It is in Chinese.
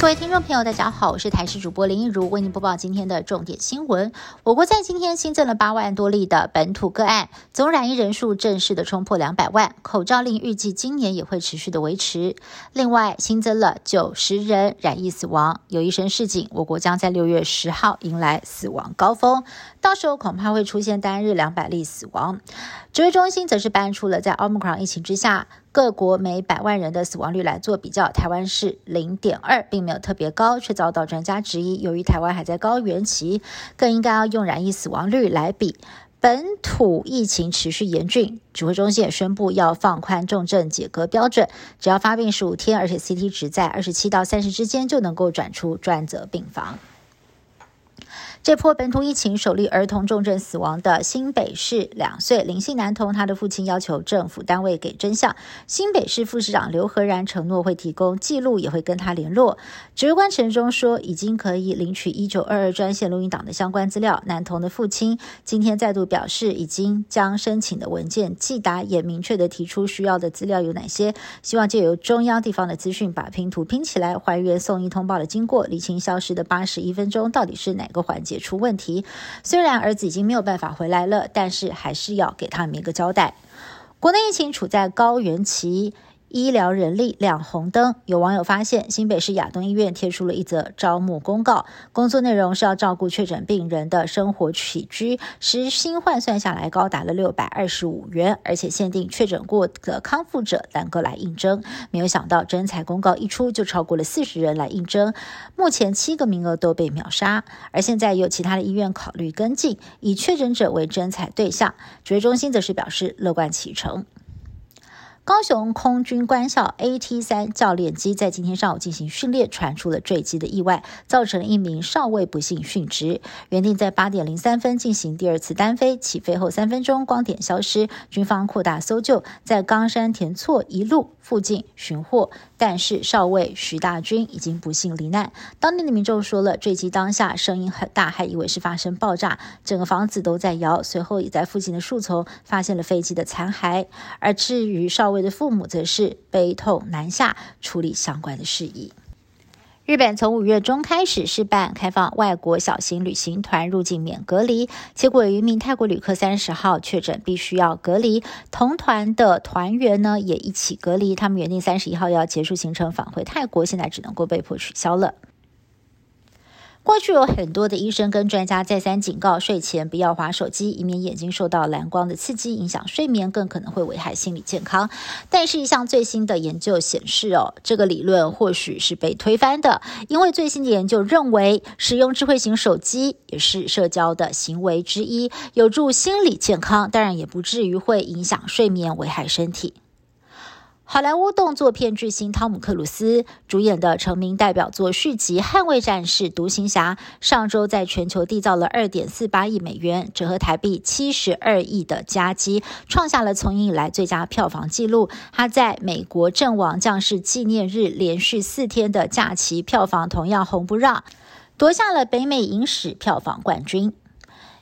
各位听众朋友，大家好，我是台视主播林一如，为您播报今天的重点新闻。我国在今天新增了八万多例的本土个案，总染疫人数正式的冲破两百万。口罩令预计今年也会持续的维持。另外新增了九十人染疫死亡，有医生示警，我国将在六月十号迎来死亡高峰，到时候恐怕会出现单日两百例死亡。指挥中心则是搬出了在奥密克戎疫情之下。各国每百万人的死亡率来做比较，台湾是零点二，并没有特别高，却遭到专家质疑。由于台湾还在高原期，更应该要用染疫死亡率来比。本土疫情持续严峻，指挥中心也宣布要放宽重症解隔标准，只要发病十五天，而且 CT 值在二十七到三十之间，就能够转出专责病房。这波本土疫情首例儿童重症死亡的新北市两岁林姓男童，他的父亲要求政府单位给真相。新北市副市长刘和然承诺会提供记录，也会跟他联络。指挥官陈忠说，已经可以领取一九二二专线录音档的相关资料。男童的父亲今天再度表示，已经将申请的文件寄达，也明确的提出需要的资料有哪些，希望借由中央地方的资讯，把拼图拼起来，还原送医通报的经过，理清消失的八十一分钟到底是哪个环节。出问题，虽然儿子已经没有办法回来了，但是还是要给他们一个交代。国内疫情处在高原期。医疗人力亮红灯，有网友发现新北市亚东医院贴出了一则招募公告，工作内容是要照顾确诊病人的生活起居，时薪换算下来高达了六百二十五元，而且限定确诊过的康复者单个来应征。没有想到征才公告一出，就超过了四十人来应征，目前七个名额都被秒杀，而现在有其他的医院考虑跟进，以确诊者为征才对象，指挥中心则是表示乐观其成。高雄空军官校 AT 三教练机在今天上午进行训练，传出了坠机的意外，造成一名少尉不幸殉职。原定在八点零三分进行第二次单飞，起飞后三分钟光点消失，军方扩大搜救，在冈山田错一路附近寻获，但是少尉徐大军已经不幸罹难。当地的民众说了，坠机当下声音很大，还以为是发生爆炸，整个房子都在摇。随后也在附近的树丛发现了飞机的残骸。而至于少尉，的父母则是悲痛难下，处理相关的事宜。日本从五月中开始试办开放外国小型旅行团入境免隔离，结果有一名泰国旅客三十号确诊，必须要隔离，同团的团员呢也一起隔离。他们原定三十一号要结束行程返回泰国，现在只能够被迫取消了。过去有很多的医生跟专家再三警告，睡前不要划手机，以免眼睛受到蓝光的刺激，影响睡眠，更可能会危害心理健康。但是，一项最新的研究显示，哦，这个理论或许是被推翻的，因为最新的研究认为，使用智慧型手机也是社交的行为之一，有助心理健康，当然也不至于会影响睡眠，危害身体。好莱坞动作片巨星汤姆·克鲁斯主演的成名代表作续集《捍卫战士：独行侠》上周在全球缔造了二点四八亿美元，折合台币七十二亿的佳绩，创下了从影以来最佳票房纪录。他在美国阵亡将士纪念日连续四天的假期票房同样红不让，夺下了北美影史票房冠军。